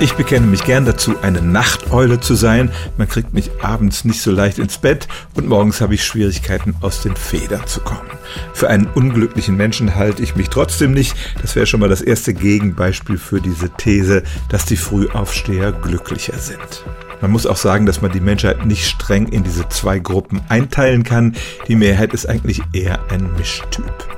Ich bekenne mich gern dazu, eine Nachteule zu sein. Man kriegt mich abends nicht so leicht ins Bett und morgens habe ich Schwierigkeiten, aus den Federn zu kommen. Für einen unglücklichen Menschen halte ich mich trotzdem nicht. Das wäre schon mal das erste Gegenbeispiel für diese These, dass die Frühaufsteher glücklicher sind. Man muss auch sagen, dass man die Menschheit nicht streng in diese zwei Gruppen einteilen kann. Die Mehrheit ist eigentlich eher ein Mischtyp.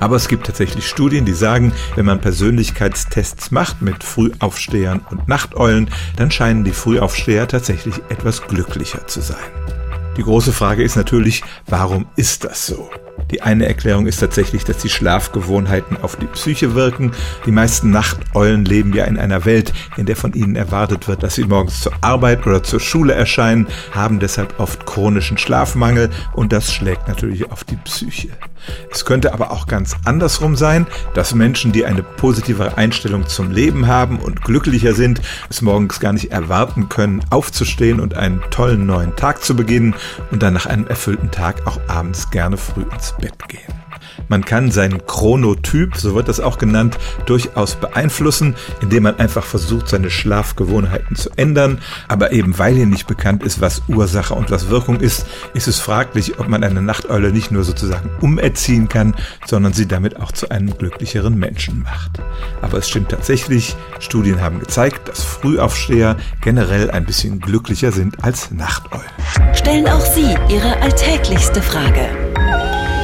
Aber es gibt tatsächlich Studien, die sagen, wenn man Persönlichkeitstests macht mit Frühaufstehern und Nachteulen, dann scheinen die Frühaufsteher tatsächlich etwas glücklicher zu sein. Die große Frage ist natürlich, warum ist das so? Die eine Erklärung ist tatsächlich, dass die Schlafgewohnheiten auf die Psyche wirken. Die meisten Nachteulen leben ja in einer Welt, in der von ihnen erwartet wird, dass sie morgens zur Arbeit oder zur Schule erscheinen, haben deshalb oft chronischen Schlafmangel und das schlägt natürlich auf die Psyche. Es könnte aber auch ganz andersrum sein, dass Menschen, die eine positivere Einstellung zum Leben haben und glücklicher sind, es morgens gar nicht erwarten können, aufzustehen und einen tollen neuen Tag zu beginnen und dann nach einem erfüllten Tag auch abends gerne früh ins Bett gehen. Man kann seinen Chronotyp, so wird das auch genannt, durchaus beeinflussen, indem man einfach versucht, seine Schlafgewohnheiten zu ändern. Aber eben weil hier nicht bekannt ist, was Ursache und was Wirkung ist, ist es fraglich, ob man eine Nachteule nicht nur sozusagen umerziehen kann, sondern sie damit auch zu einem glücklicheren Menschen macht. Aber es stimmt tatsächlich, Studien haben gezeigt, dass Frühaufsteher generell ein bisschen glücklicher sind als Nachteulen. Stellen auch Sie Ihre alltäglichste Frage